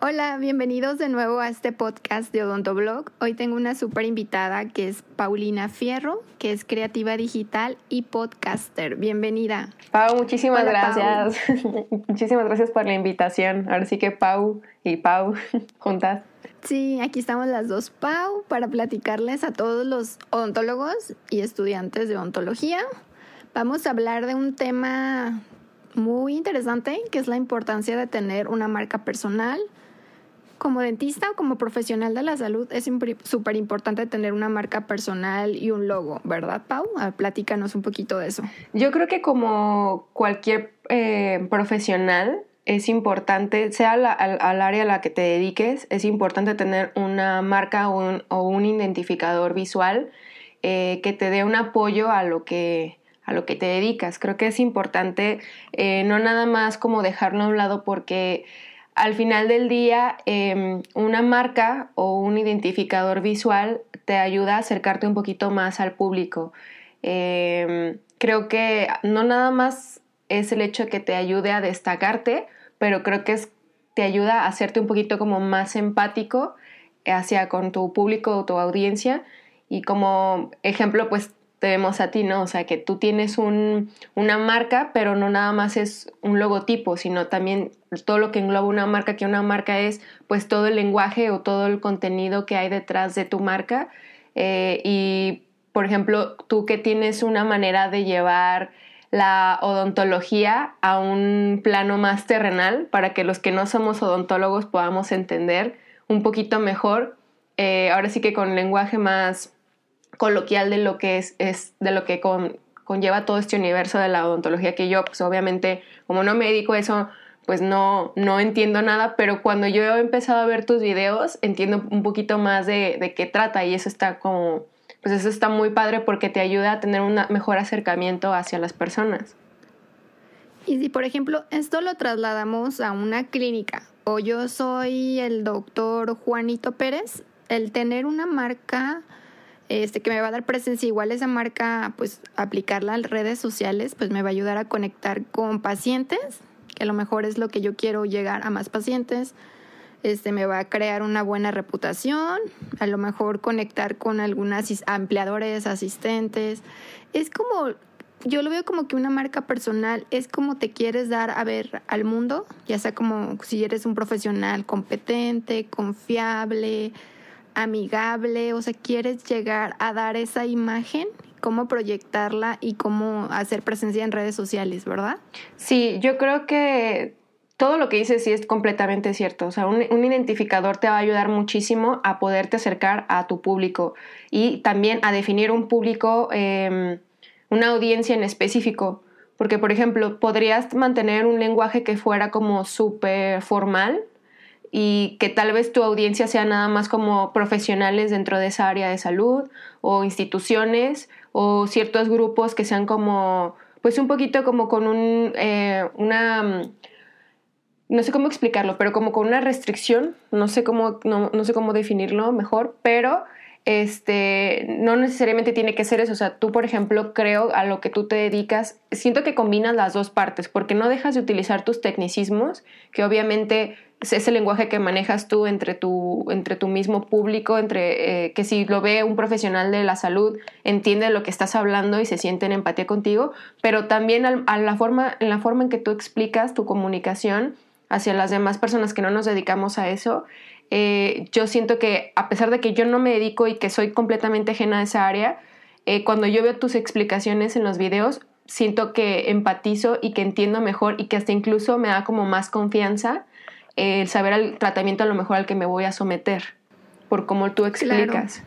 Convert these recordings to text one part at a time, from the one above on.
Hola, bienvenidos de nuevo a este podcast de Odontoblog. Hoy tengo una súper invitada que es Paulina Fierro, que es creativa digital y podcaster. Bienvenida. Pau, muchísimas gracias. muchísimas gracias por la invitación. Ahora sí que Pau y Pau juntas. Sí, aquí estamos las dos Pau para platicarles a todos los odontólogos y estudiantes de odontología. Vamos a hablar de un tema muy interesante, que es la importancia de tener una marca personal como dentista o como profesional de la salud es súper importante tener una marca personal y un logo, ¿verdad, Pau? platícanos un poquito de eso. Yo creo que como cualquier eh, profesional es importante, sea al, área a la que te dediques, es importante tener una marca o un, identificador visual eh, que te dé un apoyo a lo que a lo que te dedicas. Creo que es importante eh, no nada más como dejarlo a un lado porque al final del día, em, una marca o un identificador visual te ayuda a acercarte un poquito más al público. Em, creo que no nada más es el hecho que te ayude a destacarte, pero creo que te ayuda a hacerte un poquito como más empático hacia con tu público o tu audiencia. Y como ejemplo, pues vemos a ti, ¿no? O sea, que tú tienes un, una marca, pero no nada más es un logotipo, sino también todo lo que engloba una marca, que una marca es pues todo el lenguaje o todo el contenido que hay detrás de tu marca. Eh, y, por ejemplo, tú que tienes una manera de llevar la odontología a un plano más terrenal para que los que no somos odontólogos podamos entender un poquito mejor, eh, ahora sí que con lenguaje más coloquial de lo que es, es de lo que conlleva todo este universo de la odontología que yo, pues obviamente, como no me eso, pues no, no entiendo nada, pero cuando yo he empezado a ver tus videos, entiendo un poquito más de, de qué trata y eso está como, pues eso está muy padre porque te ayuda a tener un mejor acercamiento hacia las personas. Y si, por ejemplo, esto lo trasladamos a una clínica, o yo soy el doctor Juanito Pérez, el tener una marca este, que me va a dar presencia igual esa marca, pues aplicarla en redes sociales, pues me va a ayudar a conectar con pacientes, que a lo mejor es lo que yo quiero llegar a más pacientes. Este me va a crear una buena reputación, a lo mejor conectar con algunos empleadores, asistentes. Es como yo lo veo como que una marca personal es como te quieres dar a ver al mundo, ya sea como si eres un profesional competente, confiable, amigable, o sea, quieres llegar a dar esa imagen, cómo proyectarla y cómo hacer presencia en redes sociales, ¿verdad? Sí, yo creo que todo lo que dices sí es completamente cierto. O sea, un, identificador te va a ayudar muchísimo a poderte acercar a tu público y también a definir un público, em, una audiencia en específico. Porque, por ejemplo, podrías mantener un lenguaje que fuera como súper formal, y que tal vez tu audiencia sea nada más como profesionales dentro de esa área de salud o instituciones o ciertos grupos que sean como, pues un poquito como con un, eh, una, mm, no sé cómo explicarlo, pero como con una restricción, no sé cómo, no, no sé cómo definirlo mejor, pero este, no necesariamente tiene que ser eso. O sea, tú, por ejemplo, creo a lo que tú te dedicas, siento que combinas las dos partes, porque no dejas de utilizar tus tecnicismos, que obviamente es el lenguaje que manejas tú entre tu, entre tu mismo público, entre eh, que si lo ve un profesional de la salud, entiende lo que estás hablando y se siente en empatía contigo, pero también a la forma, en la forma en que tú explicas tu comunicación hacia las demás personas que no nos dedicamos a eso, eh, yo siento que a pesar de que yo no me dedico y que soy completamente ajena a esa área, eh, cuando yo veo tus explicaciones en los videos, siento que empatizo y que entiendo mejor y que hasta incluso me da como más confianza el saber el tratamiento a lo mejor al que me voy a someter, por cómo tú explicas.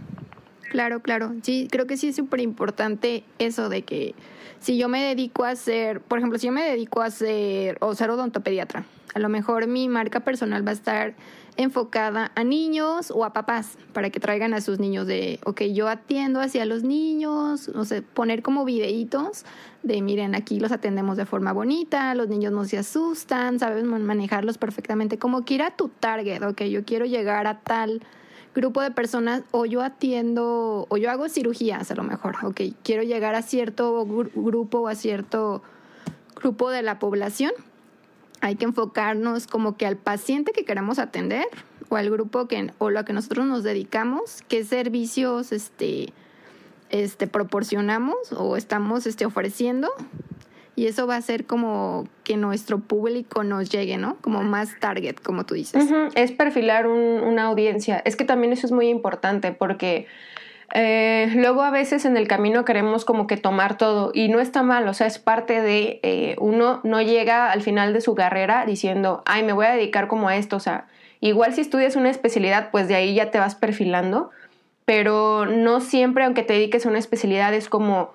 Claro, claro. Sí, creo que sí es súper importante eso de que si yo me dedico a ser, por ejemplo, si yo me dedico a ser o ser odontopediatra, a lo mejor mi marca personal va a estar enfocada a niños o a papás para que traigan a sus niños de, ok, yo atiendo hacia los niños, no sé, poner como videitos de, miren, aquí los atendemos de forma bonita, los niños no se asustan, sabes manejarlos perfectamente, como que ir a tu target, ok, yo quiero llegar a tal grupo de personas o yo atiendo o yo hago cirugías a lo mejor, ok, quiero llegar a cierto grupo o a cierto grupo de la población hay que enfocarnos como que al paciente que queremos atender o al grupo que o lo que nosotros nos dedicamos, qué servicios este este proporcionamos o estamos este ofreciendo y eso va a ser como que nuestro público nos llegue, ¿no? Como más target, como tú dices. Es perfilar una audiencia. Es que también eso es muy importante porque eh, luego a veces en el camino queremos como que tomar todo y no está mal, o sea, es parte de eh, uno no llega al final de su carrera diciendo, ay, me voy a dedicar como a esto, o sea, igual si estudias una especialidad, pues de ahí ya te vas perfilando, pero no siempre, aunque te dediques a una especialidad, es como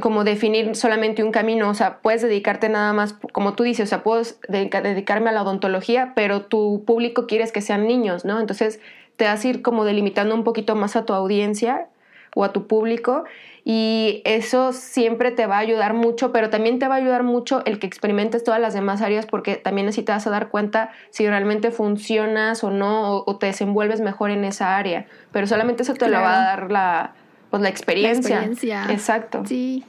como definir solamente un camino, o sea, puedes dedicarte nada más, como tú dices, o sea, puedo dedicarme a la odontología, pero tu público quieres que sean niños, ¿no? Entonces te vas a ir como delimitando un poquito más a tu audiencia o a tu público y eso siempre te va a ayudar mucho, pero también te va a ayudar mucho el que experimentes todas las demás áreas porque también así te vas a dar cuenta si realmente funcionas o no o, te desenvuelves mejor en esa área, pero solamente eso te lo va a dar la pues la experiencia. La experiencia. Exacto. Sí.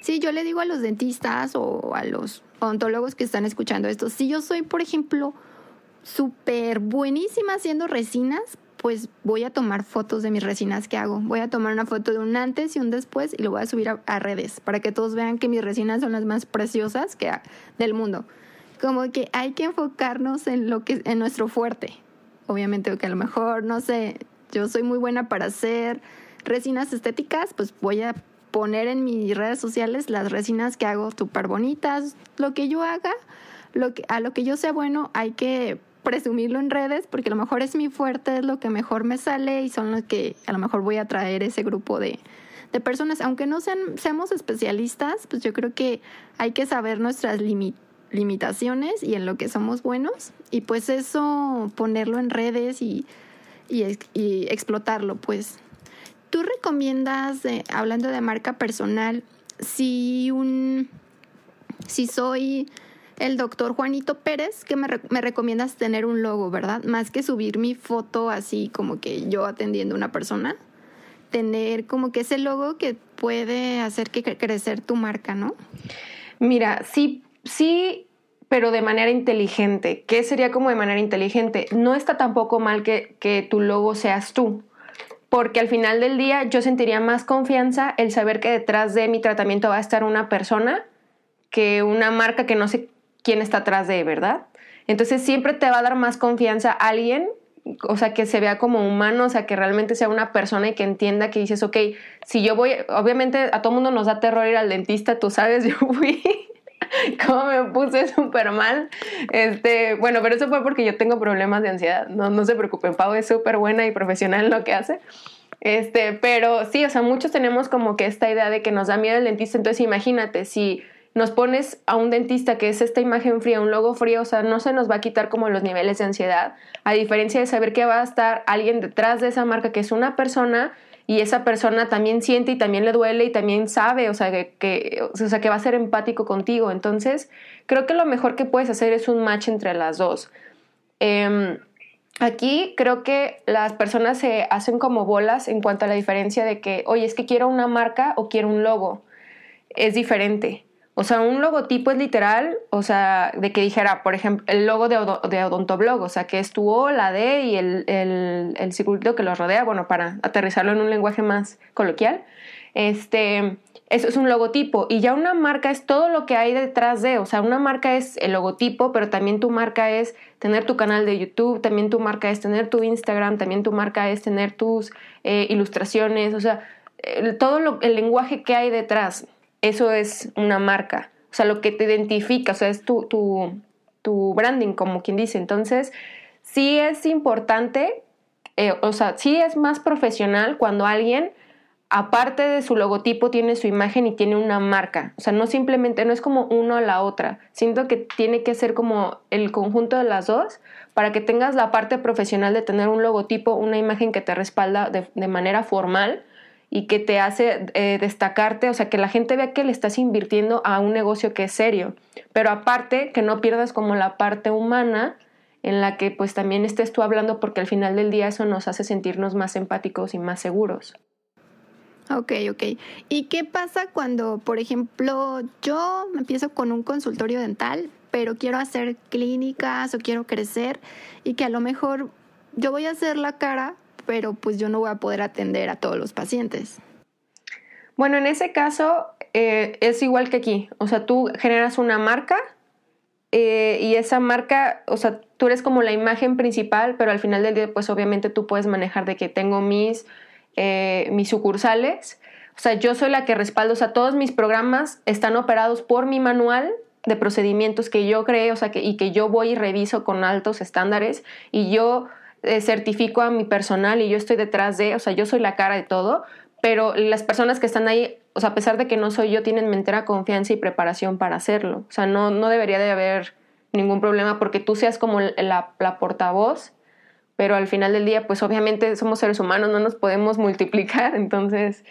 Sí, yo le digo a los dentistas o a los odontólogos que están escuchando esto, si yo soy, por ejemplo, súper buenísima haciendo resinas, pues voy a tomar fotos de mis resinas que hago. Voy a tomar una foto de un antes y un después y lo voy a subir a, redes para que todos vean que mis resinas son las más preciosas que del mundo. Como que hay que enfocarnos en lo que en nuestro fuerte. Obviamente que a lo mejor no sé, yo soy muy buena para hacer resinas estéticas, pues voy a poner en mis redes sociales las resinas que hago súper bonitas, lo que yo haga, lo que, a lo que yo sea bueno hay que presumirlo en redes porque a lo mejor es mi fuerte, es lo que mejor me sale y son los que a lo mejor voy a traer ese grupo de, de personas. Aunque no sean, seamos especialistas, pues yo creo que hay que saber nuestras limitaciones y en lo que somos buenos y pues eso ponerlo en redes y, y, explotarlo pues. ¿Tú recomiendas, eh, hablando de marca personal, si un si soy el doctor Juanito Pérez, que me, recomiendas tener un logo, ¿verdad? Más que subir mi foto así como que yo atendiendo a una persona, tener como que ese logo que puede hacer que crecer tu marca, ¿no? Mira, sí, sí, pero de manera inteligente. ¿Qué sería como de manera inteligente? No está tampoco mal que, que tu logo seas tú porque al final del día yo sentiría más confianza el saber que detrás de mi tratamiento va a estar una persona que una marca que no sé quién está atrás de, ¿verdad? Entonces siempre te va a dar más confianza alguien, o sea, que se vea como humano, o sea, que realmente sea una persona y que entienda que dices, ok, si yo voy, obviamente a todo mundo nos da terror ir al dentista, tú sabes, yo fui cómo me puse súper mal. Este, bueno, pero eso fue porque yo tengo problemas de ansiedad. No, no se preocupen, Pau es súper buena y profesional en lo que hace. Este, pero sí, o sea, muchos tenemos como que esta idea de que nos da miedo el dentista. Entonces, imagínate, si nos pones a un dentista que es esta imagen fría, un logo frío, o sea, no se nos va a quitar como los niveles de ansiedad, a diferencia de saber que va a estar alguien detrás de esa marca que es una persona y esa persona también siente y también le duele y también sabe, o sea, que, o sea, que va a ser empático contigo. Entonces, creo que lo mejor que puedes hacer es un match entre las dos. Em, aquí creo que las personas se hacen como bolas en cuanto a la diferencia de que, oye, es que quiero una marca o quiero un logo. Es diferente. O sea, un logotipo es literal, o sea, de que dijera, por ejemplo, el logo de, Odontoblog, o sea, que es tu O, la D y el, el, el circulito que lo rodea, bueno, para aterrizarlo en un lenguaje más coloquial. Este, eso es un logotipo. Y ya una marca es todo lo que hay detrás de. O sea, una marca es el logotipo, pero también tu marca es tener tu canal de YouTube, también tu marca es tener tu Instagram, también tu marca es tener tus eh, ilustraciones, o sea, todo lo, el lenguaje que hay detrás eso es una marca. O sea, lo que te identifica, o sea, es tu, tu, branding, como quien dice. Entonces, sí es importante, eh, o sea, sí es más profesional cuando alguien, aparte de su logotipo, tiene su imagen y tiene una marca. O sea, no simplemente, no es como uno a la otra. Siento que tiene que ser como el conjunto de las dos para que tengas la parte profesional de tener un logotipo, una imagen que te respalda de, de manera formal y que te hace eh, destacarte, o sea, que la gente vea que le estás invirtiendo a un negocio que es serio, pero aparte que no pierdas como la parte humana en la que pues también estés tú hablando porque al final del día eso nos hace sentirnos más empáticos y más seguros. Ok, ok. ¿Y qué pasa cuando, por ejemplo, yo empiezo con un consultorio dental, pero quiero hacer clínicas o quiero crecer y que a lo mejor yo voy a hacer la cara, pero pues yo no voy a poder atender a todos los pacientes. Bueno, en ese caso eh, es igual que aquí. O sea, tú generas una marca eh, y esa marca, o sea, tú eres como la imagen principal, pero al final del día, pues obviamente tú puedes manejar de que tengo mis, eh, mis sucursales. O sea, yo soy la que respaldo, o sea, todos mis programas están operados por mi manual de procedimientos que yo creé, o sea, que, y que yo voy y reviso con altos estándares y yo eh, certifico a mi personal y yo estoy detrás de, o sea, yo soy la cara de todo, pero las personas que están ahí, o sea, a pesar de que no soy yo, tienen entera confianza y preparación para hacerlo. O sea, no, no debería de haber ningún problema porque tú seas como la, la portavoz, pero al final del día, pues obviamente somos seres humanos, no nos podemos multiplicar, entonces,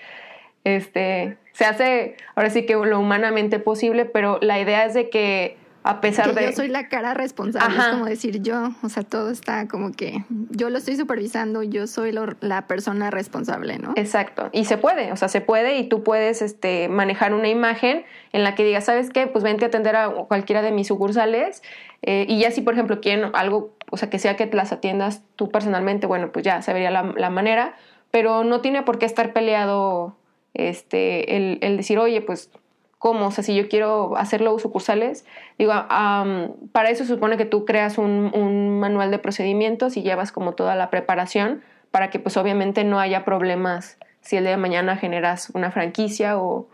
este, se hace ahora sí que lo humanamente posible, pero la idea es de que a pesar de... Yo soy la cara responsable, es como decir yo, o sea, todo está como que yo lo estoy supervisando, yo soy la persona responsable, ¿no? Exacto, y se puede, o sea, se puede y tú puedes este, manejar una imagen en la que digas, ¿sabes qué? Pues vente a atender a cualquiera de mis sucursales eh, y ya si, por ejemplo, quieren algo, o sea, que sea que las atiendas tú personalmente, bueno, pues ya se vería la, la manera, pero no tiene por qué estar peleado este, el, el decir, oye, pues ¿Cómo? O sea, si yo quiero hacerlo sucursales, digo, para eso supone que tú creas un, manual de procedimientos y llevas como toda la preparación para que pues obviamente no haya problemas si el día de mañana generas una franquicia o,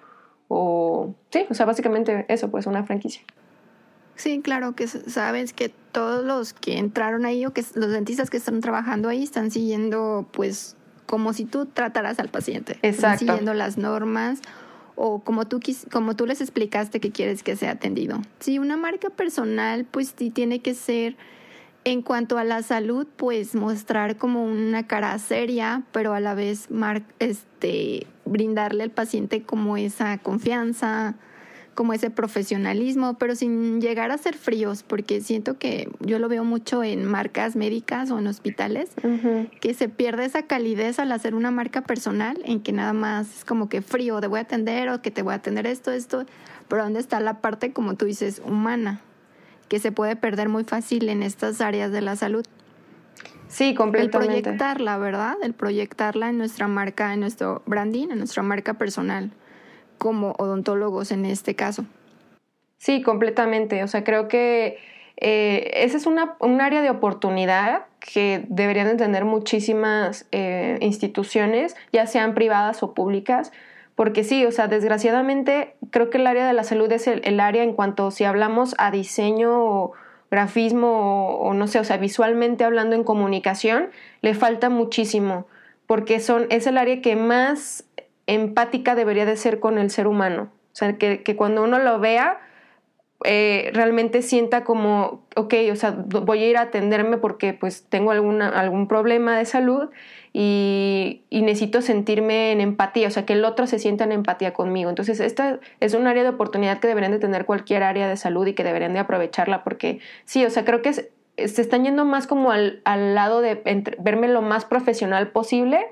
o sí, o sea, básicamente eso, pues una franquicia. Sí, claro, que sabes que todos los que entraron ahí o que los dentistas que están trabajando ahí están siguiendo pues como si tú trataras al paciente. Exacto. Están siguiendo las normas o como tú, como tú les explicaste que quieres que sea atendido. Si una marca personal, pues sí tiene que ser, en cuanto a la salud, pues mostrar como una cara seria, pero a la vez este, brindarle al paciente como esa confianza, como ese profesionalismo, pero sin llegar a ser fríos, porque siento que yo lo veo mucho en marcas médicas o en hospitales, que se pierde esa calidez al hacer una marca personal, en que nada más es como que frío, te voy a atender o que te voy a atender esto, esto, pero ¿dónde está la parte, como tú dices, humana, que se puede perder muy fácil en estas áreas de la salud? Sí, completamente. El proyectarla, ¿verdad? El proyectarla en nuestra marca, en nuestro branding, en nuestra marca personal como odontólogos en este caso. Sí, completamente. O sea, creo que eh, esa es una, un área de oportunidad que deberían de tener muchísimas eh, instituciones, ya sean privadas o públicas, porque sí, o sea, desgraciadamente creo que el área de la salud es el, área en cuanto si hablamos a diseño o grafismo o, o, no sé, o sea, visualmente hablando en comunicación, le falta muchísimo, porque son, es el área que más empática debería de ser con el ser humano. O sea, que, cuando uno lo vea, eh, realmente sienta como, ok, o sea, voy a ir a atenderme porque pues tengo alguna, algún problema de salud y, necesito sentirme en empatía, o sea, que el otro se sienta en empatía conmigo. Entonces, esta es un área de oportunidad que deberían de tener cualquier área de salud y que deberían de aprovecharla porque sí, o sea, creo que se están yendo más como al, al lado de verme lo más profesional posible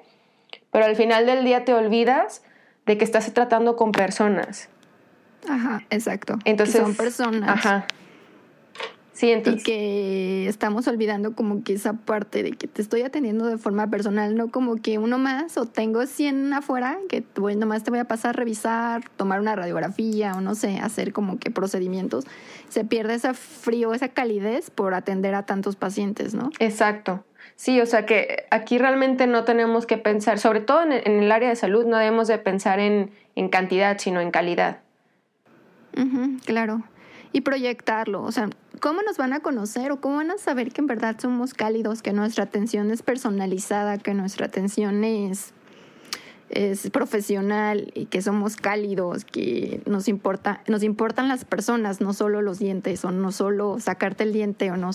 pero al final del día te olvidas de que estás tratando con personas. Ajá, exacto. Entonces, son personas. Ajá. Sí, entonces. Y que estamos olvidando como que esa parte de que te estoy atendiendo de forma personal, no como que uno más o tengo 100 afuera que bueno, nomás te voy a pasar a revisar, tomar una radiografía o no sé, hacer como que procedimientos. Se pierde ese frío, esa calidez por atender a tantos pacientes, ¿no? Exacto. Sí, o sea que aquí realmente no tenemos que pensar, sobre todo en el, área de salud, no debemos de pensar en, cantidad, sino en calidad. claro. Y proyectarlo, o sea, ¿cómo nos van a conocer o cómo van a saber que en verdad somos cálidos, que nuestra atención es personalizada, que nuestra atención es es profesional y que somos cálidos, que nos importa, nos importan las personas, no solo los dientes o no solo sacarte el diente o no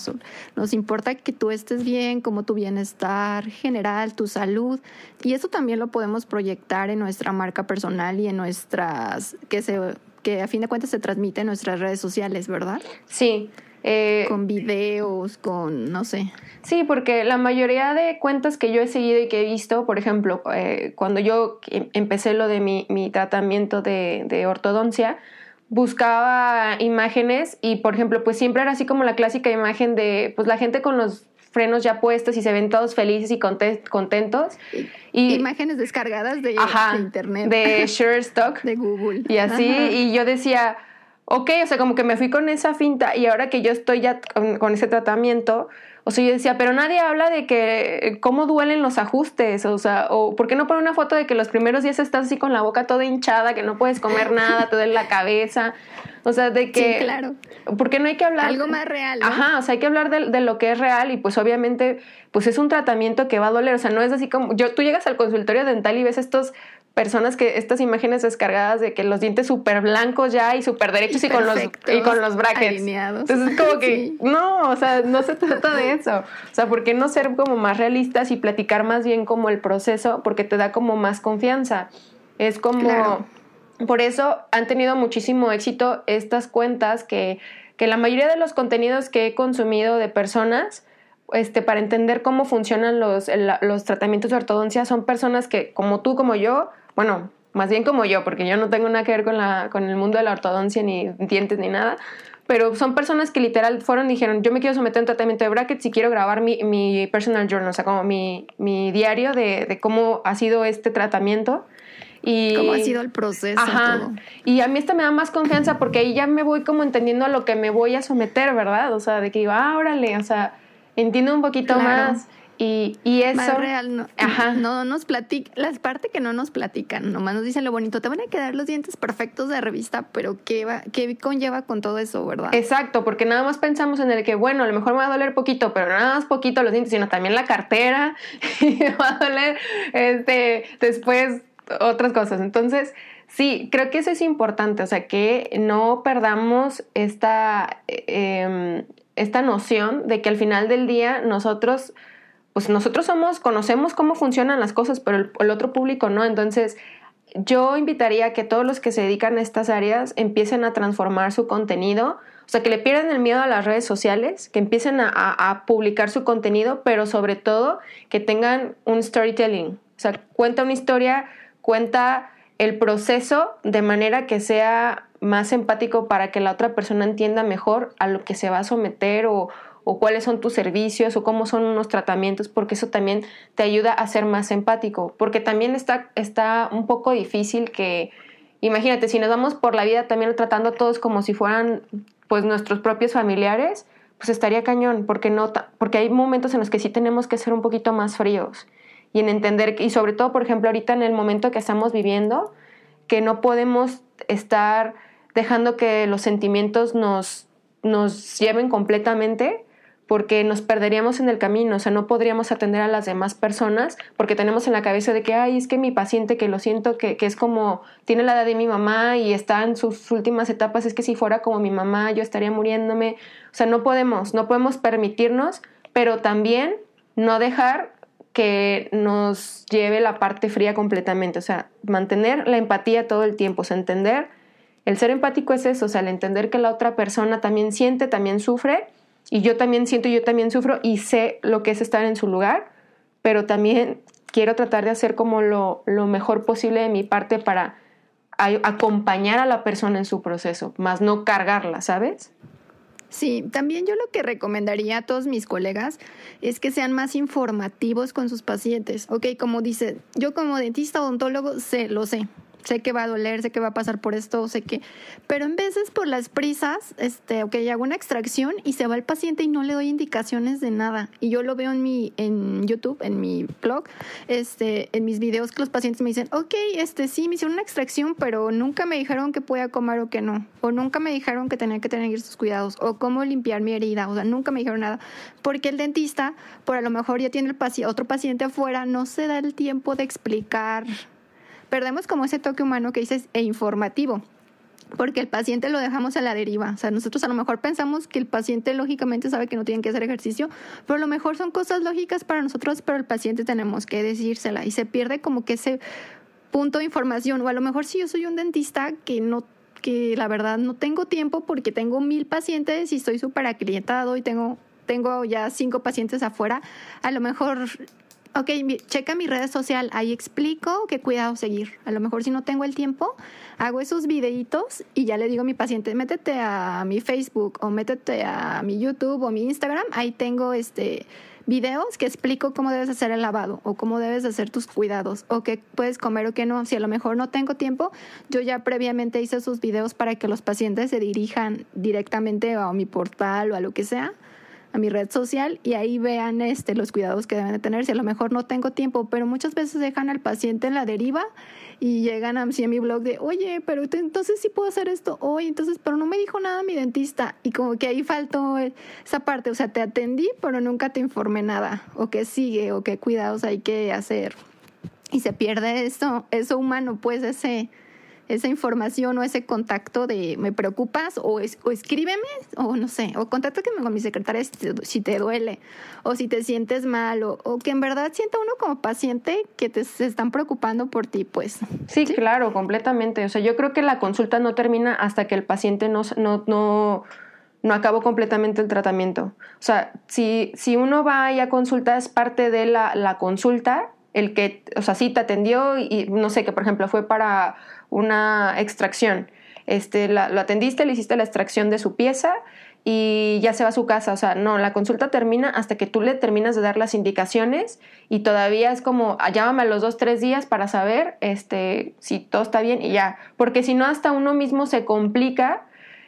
nos importa que tú estés bien, como tu bienestar general, tu salud y eso también lo podemos proyectar en nuestra marca personal y en nuestras que se que a fin de cuentas se transmite en nuestras redes sociales, ¿verdad? Sí. Eh, con videos, con, no sé. Sí, porque la mayoría de cuentas que yo he seguido y que he visto, por ejemplo, eh, cuando yo em, empecé lo de mi, mi tratamiento de, de, ortodoncia, buscaba imágenes y, por ejemplo, pues siempre era así como la clásica imagen de, pues la gente con los frenos ya puestos y se ven todos felices y contentos. Y, imágenes descargadas de, internet. De Stock. de Google. Y así, y yo decía, ok, o sea, como que me fui con esa finta y ahora que yo estoy ya con ese tratamiento, o sea, yo decía, pero nadie habla de que cómo duelen los ajustes, o sea, o ¿por qué no pone una foto de que los primeros días estás así con la boca toda hinchada, que no puedes comer nada, te duele la cabeza? O sea, de que... Sí, claro. ¿Por qué no hay que hablar? Algo más real. ¿no? Ajá, o sea, hay que hablar de, de, lo que es real y pues obviamente, pues es un tratamiento que va a doler, o sea, no es así como, yo, tú llegas al consultorio dental y ves estos personas que estas imágenes descargadas de que los dientes súper blancos ya y súper derechos y, con los y con los brackets. Entonces es como que no, o sea, no se trata de eso. O sea, ¿por qué no ser como más realistas y platicar más bien como el proceso? Porque te da como más confianza. Es como por eso han tenido muchísimo éxito estas cuentas que, que la mayoría de los contenidos que he consumido de personas este, para entender cómo funcionan los, los tratamientos de ortodoncia son personas que, como tú, como yo, bueno, más bien como yo, porque yo no tengo nada que ver con, la, con el mundo de la ortodoncia, ni dientes, ni nada, pero son personas que literal fueron y dijeron, yo me quiero someter a un tratamiento de brackets y quiero grabar mi, mi personal journal, o sea, como mi, mi diario de, de, cómo ha sido este tratamiento. Y, cómo ha sido el proceso. Ajá. Y a mí esto me da más confianza porque ahí ya me voy como entendiendo a lo que me voy a someter, ¿verdad? O sea, de que digo, ah, órale, o sea, entiendo un poquito más. Y, y eso. Más real, no, Ajá. no nos platican, las partes que no nos platican, nomás nos dicen lo bonito, te van a quedar los dientes perfectos de revista, pero ¿qué, va, qué conlleva con todo eso, verdad? Exacto, porque nada más pensamos en el que, bueno, a lo mejor me va a doler poquito, pero nada más poquito los dientes, sino también la cartera, y me va a doler este, después otras cosas. Entonces, sí, creo que eso es importante, o sea, que no perdamos esta, eh, esta noción de que al final del día nosotros pues nosotros somos, conocemos cómo funcionan las cosas, pero el, otro público no. Entonces, yo invitaría a que todos los que se dedican a estas áreas empiecen a transformar su contenido, o sea, que le pierdan el miedo a las redes sociales, que empiecen a, publicar su contenido, pero sobre todo que tengan un storytelling. O sea, cuenta una historia, cuenta el proceso de manera que sea más empático para que la otra persona entienda mejor a lo que se va a someter o, o cuáles son tus servicios o cómo son unos tratamientos, porque eso también te ayuda a ser más empático, porque también está, está un poco difícil que, imagínate, si nos vamos por la vida también tratando a todos como si fueran pues nuestros propios familiares, pues estaría cañón, porque, no, porque hay momentos en los que sí tenemos que ser un poquito más fríos y en entender, y sobre todo, por ejemplo, ahorita en el momento que estamos viviendo, que no podemos estar dejando que los sentimientos nos, nos lleven completamente, porque nos perderíamos en el camino, o sea, no podríamos atender a las demás personas porque tenemos en la cabeza de que, ay, es que mi paciente que lo siento, que, que, es como, tiene la edad de mi mamá y está en sus últimas etapas, es que si fuera como mi mamá yo estaría muriéndome, o sea, no podemos, no podemos permitirnos, pero también no dejar que nos lleve la parte fría completamente, o sea, mantener la empatía todo el tiempo, o sea, entender, el ser empático es eso, o sea, el entender que la otra persona también siente, también sufre, y yo también siento, yo también sufro y sé lo que es estar en su lugar, pero también quiero tratar de hacer como lo, mejor posible de mi parte para acompañar a la persona en su proceso, más no cargarla, ¿sabes? Sí, también yo lo que recomendaría a todos mis colegas es que sean más informativos con sus pacientes. Ok, como dice, yo como dentista odontólogo sé, lo sé, sé que va a doler, sé que va a pasar por esto, sé que, pero en veces por las prisas, este, ok, hago una extracción y se va el paciente y no le doy indicaciones de nada. Y yo lo veo en mi, en YouTube, en mi blog, este, en mis videos que los pacientes me dicen, ok, este, sí, me hicieron una extracción, pero nunca me dijeron que podía comer o que no, o nunca me dijeron que tenía que tener estos cuidados, o cómo limpiar mi herida, o sea, nunca me dijeron nada, porque el dentista, por a lo mejor ya tiene el paciente, otro paciente afuera, no se da el tiempo de explicar perdemos como ese toque humano que dices e informativo porque el paciente lo dejamos a la deriva. O sea, nosotros a lo mejor pensamos que el paciente lógicamente sabe que no tiene que hacer ejercicio, pero a lo mejor son cosas lógicas para nosotros, pero el paciente tenemos que decírsela y se pierde como que ese punto de información. O a lo mejor si yo soy un dentista que no que la verdad no tengo tiempo porque tengo mil pacientes y estoy súper aclientado y tengo, tengo ya cinco pacientes afuera, a lo mejor ok, checa mi red social, ahí explico qué cuidado seguir. A lo mejor si no tengo el tiempo, hago esos videitos y ya le digo a mi paciente, métete a mi Facebook o métete a mi YouTube o mi Instagram, ahí tengo este videos que explico cómo debes hacer el lavado o cómo debes hacer tus cuidados o qué puedes comer o qué no. Si a lo mejor no tengo tiempo, yo ya previamente hice esos videos para que los pacientes se dirijan directamente a mi portal o a lo que sea a mi red social y ahí vean este los cuidados que deben de tener. Si a lo mejor no tengo tiempo, pero muchas veces dejan al paciente en la deriva y llegan a, a mi blog de, oye, pero entonces sí puedo hacer esto hoy, entonces, pero no me dijo nada mi dentista y como que ahí faltó esa parte, o sea, te atendí, pero nunca te informé nada, o qué sigue, o qué cuidados hay que hacer. Y se pierde eso, eso humano, pues ese esa información o ese contacto de me preocupas o, o escríbeme o no sé, o contáctame con mi secretaria si te, duele o si te sientes mal o, que en verdad sienta uno como paciente que te se están preocupando por ti, pues. Sí, claro, completamente. O sea, yo creo que la consulta no termina hasta que el paciente no, no, no, no acabó completamente el tratamiento. O sea, si, si uno va ahí a consulta es parte de la, la consulta, el que, o sea, sí te atendió y no sé, que por ejemplo fue para una extracción. Este, la, lo atendiste, le hiciste la extracción de su pieza y ya se va a su casa. O sea, no, la consulta termina hasta que tú le terminas de dar las indicaciones y todavía es como, ah, llámame a los dos, tres días para saber este, si todo está bien y ya. Porque si no, hasta uno mismo se complica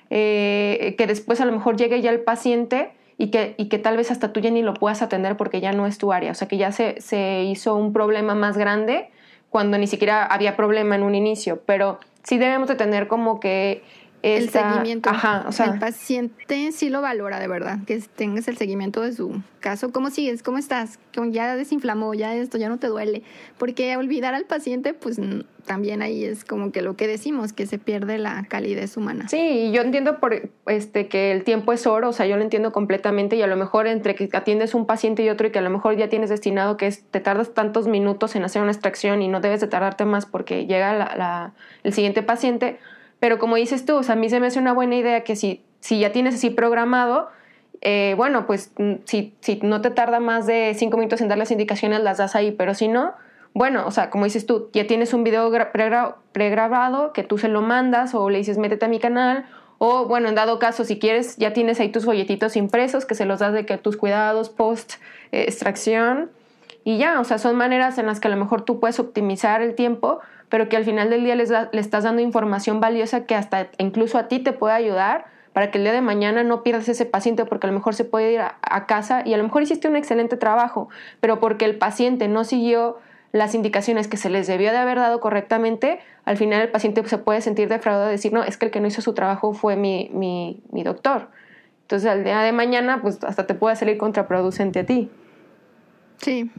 eh, que después a lo mejor llegue ya el paciente y que, y que tal vez hasta tú ya ni lo puedas atender porque ya no es tu área. O sea, que ya se, se hizo un problema más grande cuando ni siquiera había problema en un inicio, pero sí debemos de tener como que el seguimiento. Ajá, o sea, el paciente sí lo valora de verdad, que tengas el seguimiento de su caso. ¿Cómo sigues? ¿Cómo estás? Ya desinflamó, ya esto, ya no te duele. Porque olvidar al paciente, pues también ahí es como que lo que decimos, que se pierde la calidez humana. Sí, yo entiendo por este que el tiempo es oro, o sea, yo lo entiendo completamente y a lo mejor entre que atiendes un paciente y otro y que a lo mejor ya tienes destinado que es, te tardas tantos minutos en hacer una extracción y no debes de tardarte más porque llega la, el siguiente paciente pero como dices tú, o sea, a mí se me hace una buena idea que si, si ya tienes así programado, eh, bueno, pues mm, si, si no te tarda más de cinco minutos en dar las indicaciones, las das ahí, pero si no, bueno, o sea, como dices tú, ya tienes un video pregrabado que tú se lo mandas o le dices métete a mi canal o bueno, en dado caso, si quieres, ya tienes ahí tus folletitos impresos que se los das de que tus cuidados post eh, extracción y ya, o sea, son maneras en las que a lo mejor tú puedes optimizar el tiempo pero que al final del día les le estás dando información valiosa que hasta incluso a ti te puede ayudar para que el día de mañana no pierdas ese paciente porque a lo mejor se puede ir a, casa y a lo mejor hiciste un excelente trabajo, pero porque el paciente no siguió las indicaciones que se les debió de haber dado correctamente, al final el paciente se puede sentir defraudado y decir, no, es que el que no hizo su trabajo fue mi, mi, mi doctor. Entonces al día de mañana, pues hasta te puede salir contraproducente a ti. Sí,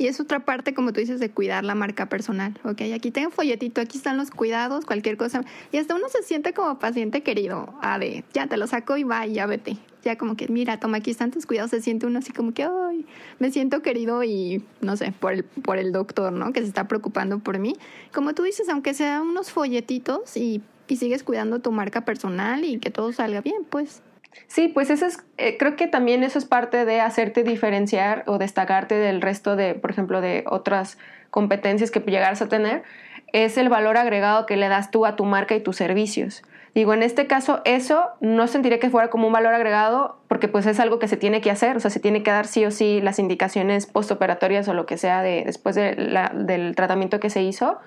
y es otra parte, como tú dices, de cuidar la marca personal. Ok, aquí tengo folletito, aquí están los cuidados, cualquier cosa. Y hasta uno se siente como paciente querido. A ver, ya te lo saco y va y ya vete. Ya como que, mira, toma, aquí están tus cuidados. Se siente uno así como que, ay, me siento querido y, no sé, por el, por el doctor, ¿no? Que se está preocupando por mí. Como tú dices, aunque sean unos folletitos y, y sigues cuidando tu marca personal y que todo salga bien, pues. Sí, pues eso es, eh, creo que también eso es parte de hacerte diferenciar o destacarte del resto de, por ejemplo, de otras competencias que llegaras a tener, es el valor agregado que le das tú a tu marca y tus servicios. Digo, en este caso, eso no sentiría que fuera como un valor agregado porque pues es algo que se tiene que hacer, o sea, se tiene que dar sí o sí las indicaciones postoperatorias o lo que sea de, después del tratamiento que se hizo,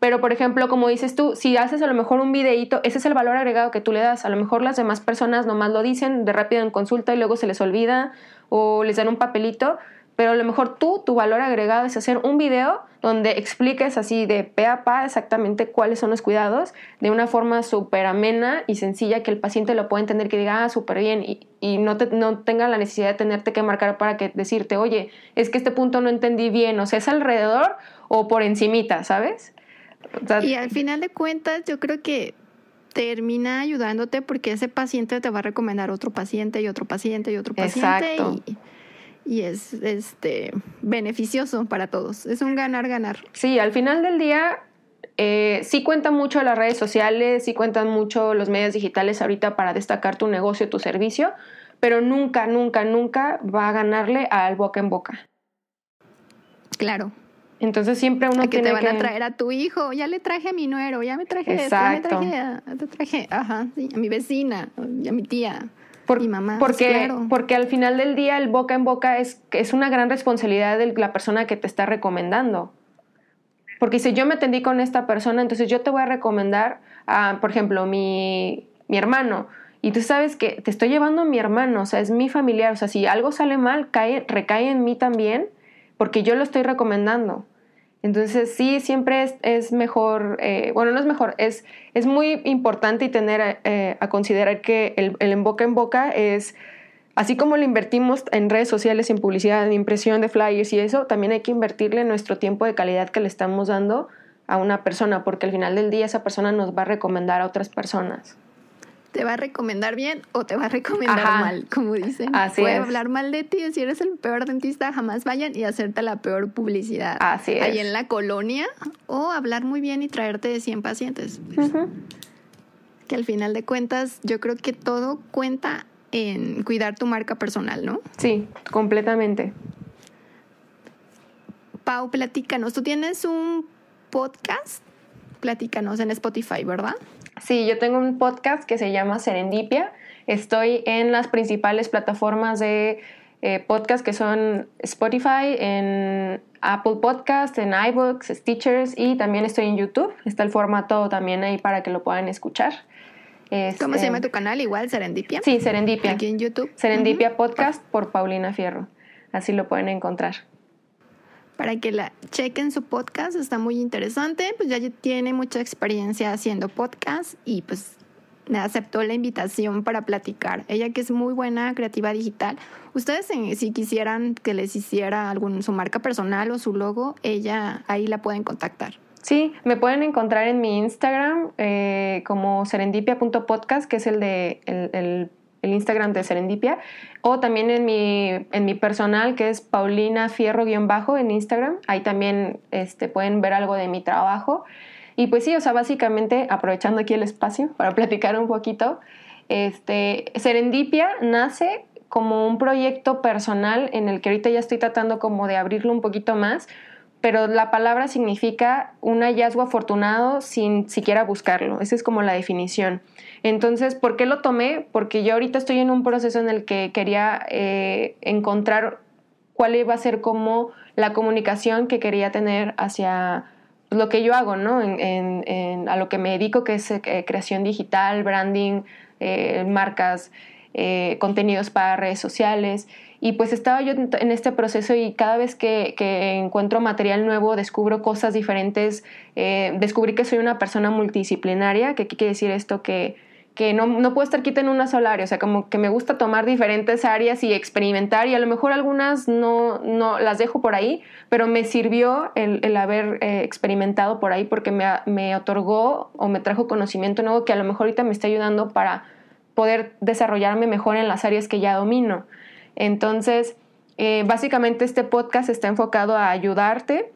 pero, por ejemplo, como dices tú, si haces a lo mejor un videíto, ese es el valor agregado que tú le das. A lo mejor las demás personas nomás lo dicen de rápido en consulta y luego se les olvida o les dan un papelito. Pero a lo mejor tú, tu valor agregado es hacer un video donde expliques así de pe a pa exactamente cuáles son los cuidados de una forma súper amena y sencilla que el paciente lo pueda entender, que diga, ah, súper bien, y, no tenga la necesidad de tenerte que marcar para que decirte, oye, es que este punto no entendí bien, o sea, es alrededor o por encimita, ¿sabes? Y al final de cuentas, yo creo que termina ayudándote porque ese paciente te va a recomendar otro paciente y otro paciente y otro paciente. Y, es este beneficioso para todos. Es un ganar-ganar. Sí, al final del día eh, sí cuentan mucho las redes sociales, sí cuentan mucho los medios digitales ahorita para destacar tu negocio, tu servicio, pero nunca, nunca, nunca va a ganarle al boca en boca. Claro. Entonces siempre uno que tiene te van que... a traer a tu hijo, ya le traje a mi nuero, ya me traje esto, ya me traje, a, te traje, ajá, sí, a mi vecina, a mi tía. Por, mi mamá, porque, claro. porque al final del día el boca en boca es, es una gran responsabilidad de la persona que te está recomendando. Porque si yo me atendí con esta persona, entonces yo te voy a recomendar a, por ejemplo, mi, mi hermano. Y tú sabes que te estoy llevando a mi hermano, o sea, es mi familiar. O sea, si algo sale mal, cae, recae en mí también, porque yo lo estoy recomendando. Entonces sí, siempre es, es mejor, eh, bueno, no es mejor, es, es muy importante y tener eh, a considerar que el, el, en boca en boca es, así como le invertimos en redes sociales, en publicidad, en impresión de flyers y eso, también hay que invertirle nuestro tiempo de calidad que le estamos dando a una persona, porque al final del día esa persona nos va a recomendar a otras personas te va a recomendar bien o te va a recomendar Ajá. mal, como dicen. Así Puede es. hablar mal de ti, si eres el peor dentista, jamás vayan y hacerte la peor publicidad. Así es. Ahí en la colonia, o hablar muy bien y traerte de 100 pacientes. Uh -huh. Que al final de cuentas, yo creo que todo cuenta en cuidar tu marca personal, ¿no? Sí, completamente. Pau, platícanos. Tú tienes un podcast, platícanos en Spotify, ¿verdad? Sí, yo tengo un podcast que se llama Serendipia. Estoy en las principales plataformas de eh, podcast que son Spotify, en Apple Podcast, en iBooks, Stitchers y también estoy en YouTube. Está el formato también ahí para que lo puedan escuchar. Este, ¿Cómo se llama tu canal? Igual, Serendipia. Sí, Serendipia. Aquí en YouTube. Serendipia uh -huh. Podcast por Paulina Fierro. Así lo pueden encontrar para que la chequen su podcast, está muy interesante, pues ya tiene mucha experiencia haciendo podcast y pues me aceptó la invitación para platicar. Ella que es muy buena creativa digital. Ustedes si quisieran que les hiciera algún su marca personal o su logo, ella ahí la pueden contactar. Sí, me pueden encontrar en mi Instagram eh, como serendipia.podcast, que es el de el, el Instagram de Serendipia, o también en mi, en mi personal, que es Paulina Fierro-bajo en Instagram. Ahí también este, pueden ver algo de mi trabajo. Y pues sí, o sea, básicamente, aprovechando aquí el espacio para platicar un poquito, este, Serendipia nace como un proyecto personal en el que ahorita ya estoy tratando como de abrirlo un poquito más, pero la palabra significa un hallazgo afortunado sin siquiera buscarlo. Esa es como la definición. Entonces, ¿por qué lo tomé? Porque yo ahorita estoy en un proceso en el que quería eh, encontrar cuál iba a ser como la comunicación que quería tener hacia lo que yo hago, ¿no? En, en, en, a lo que me dedico, que es eh, creación digital, branding, eh, marcas, contenidos para redes sociales. Y pues estaba yo en este proceso y cada vez que, encuentro material nuevo, descubro cosas diferentes, eh, descubrí que soy una persona multidisciplinaria, que quiere decir esto que, que no, no, puedo estar quita en una sola área, o sea, como que me gusta tomar diferentes áreas y experimentar y a lo mejor algunas no, no las dejo por ahí, pero me sirvió el, el haber eh, experimentado por ahí porque me, me otorgó o me trajo conocimiento nuevo que a lo mejor ahorita me está ayudando para poder desarrollarme mejor en las áreas que ya domino. Entonces, eh, básicamente este podcast está enfocado a ayudarte.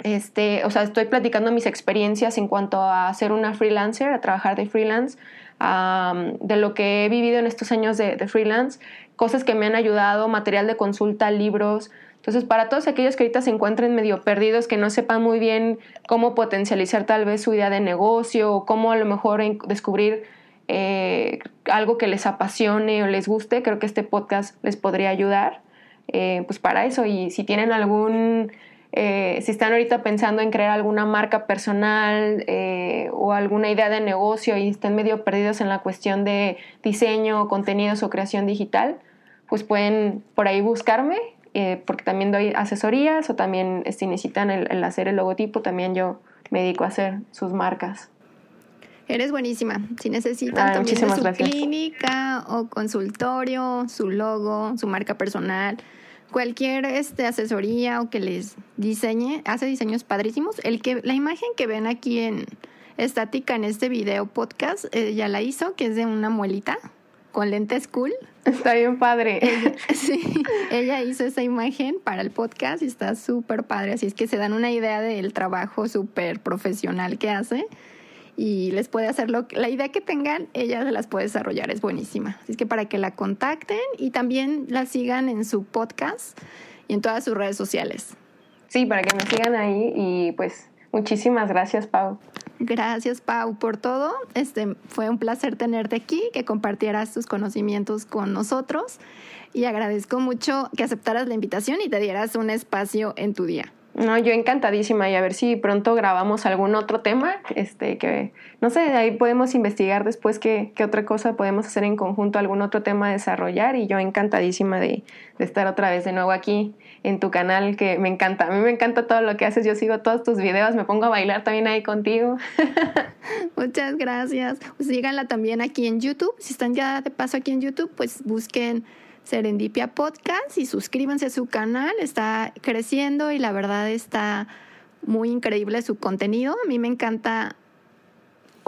Este, o sea, estoy platicando mis experiencias en cuanto a ser una freelancer, a trabajar de freelance, de lo que he vivido en estos años de, de, freelance, cosas que me han ayudado, material de consulta, libros. Entonces, para todos aquellos que ahorita se encuentren medio perdidos, que no sepan muy bien cómo potencializar tal vez su idea de negocio o cómo a lo mejor descubrir eh, algo que les apasione o les guste, creo que este podcast les podría ayudar. Eh, pues para eso, y si tienen algún, eh, si están ahorita pensando en crear alguna marca personal eh, o alguna idea de negocio y están medio perdidos en la cuestión de diseño, contenidos o creación digital, pues pueden por ahí buscarme, porque también doy asesorías o también si necesitan el, el hacer el logotipo, también yo me dedico a hacer sus marcas. Eres buenísima. Si necesitan ah, también de su gracias. clínica o consultorio, su logo, su marca personal, cualquier este, asesoría o que les diseñe, hace diseños padrísimos. El que, la imagen que ven aquí en estática en este video podcast, ella la hizo, que es de una muelita con lentes cool. Está bien padre. Ella, sí, ella hizo esa imagen para el podcast y está súper padre. Así es que se dan una idea del trabajo súper profesional que hace y les puede hacer lo, la idea que tengan, ella se las puede desarrollar, es buenísima. Así es que para que la contacten y también la sigan en su podcast y en todas sus redes sociales. Sí, para que me sigan ahí y pues muchísimas gracias, Pau. Gracias, Pau, por todo. Este fue un placer tenerte aquí, que compartieras tus conocimientos con nosotros y agradezco mucho que aceptaras la invitación y te dieras un espacio en tu día. No, yo encantadísima y a ver si pronto grabamos algún otro tema, este, que no sé, ahí podemos investigar después qué, qué otra cosa podemos hacer en conjunto, algún otro tema desarrollar y yo encantadísima de, de, estar otra vez de nuevo aquí en tu canal, que me encanta, a mí me encanta todo lo que haces, yo sigo todos tus videos, me pongo a bailar también ahí contigo. Muchas gracias. Pues síganla también aquí en YouTube, si están ya de paso aquí en YouTube, pues busquen Serendipia Podcast y suscríbanse a su canal, está creciendo y la verdad está muy increíble su contenido. A mí me encanta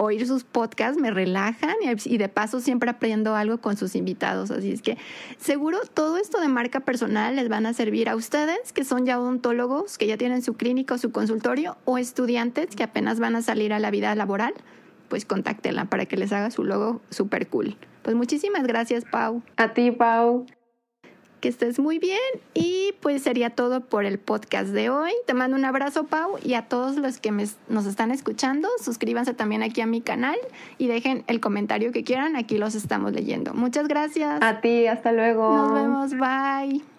oír sus podcasts, me relajan y de paso siempre aprendo algo con sus invitados. Así es que seguro todo esto de marca personal les van a servir a ustedes que son ya odontólogos, que ya tienen su clínica o su consultorio o estudiantes que apenas van a salir a la vida laboral, pues contáctenla para que les haga su logo super cool. Pues muchísimas gracias, Pau. A ti, Pau. Que estés muy bien y pues sería todo por el podcast de hoy. Te mando un abrazo, Pau, y a todos los que nos están escuchando, suscríbanse también aquí a mi canal y dejen el comentario que quieran, aquí los estamos leyendo. Muchas gracias. A ti, hasta luego. Nos vemos, bye.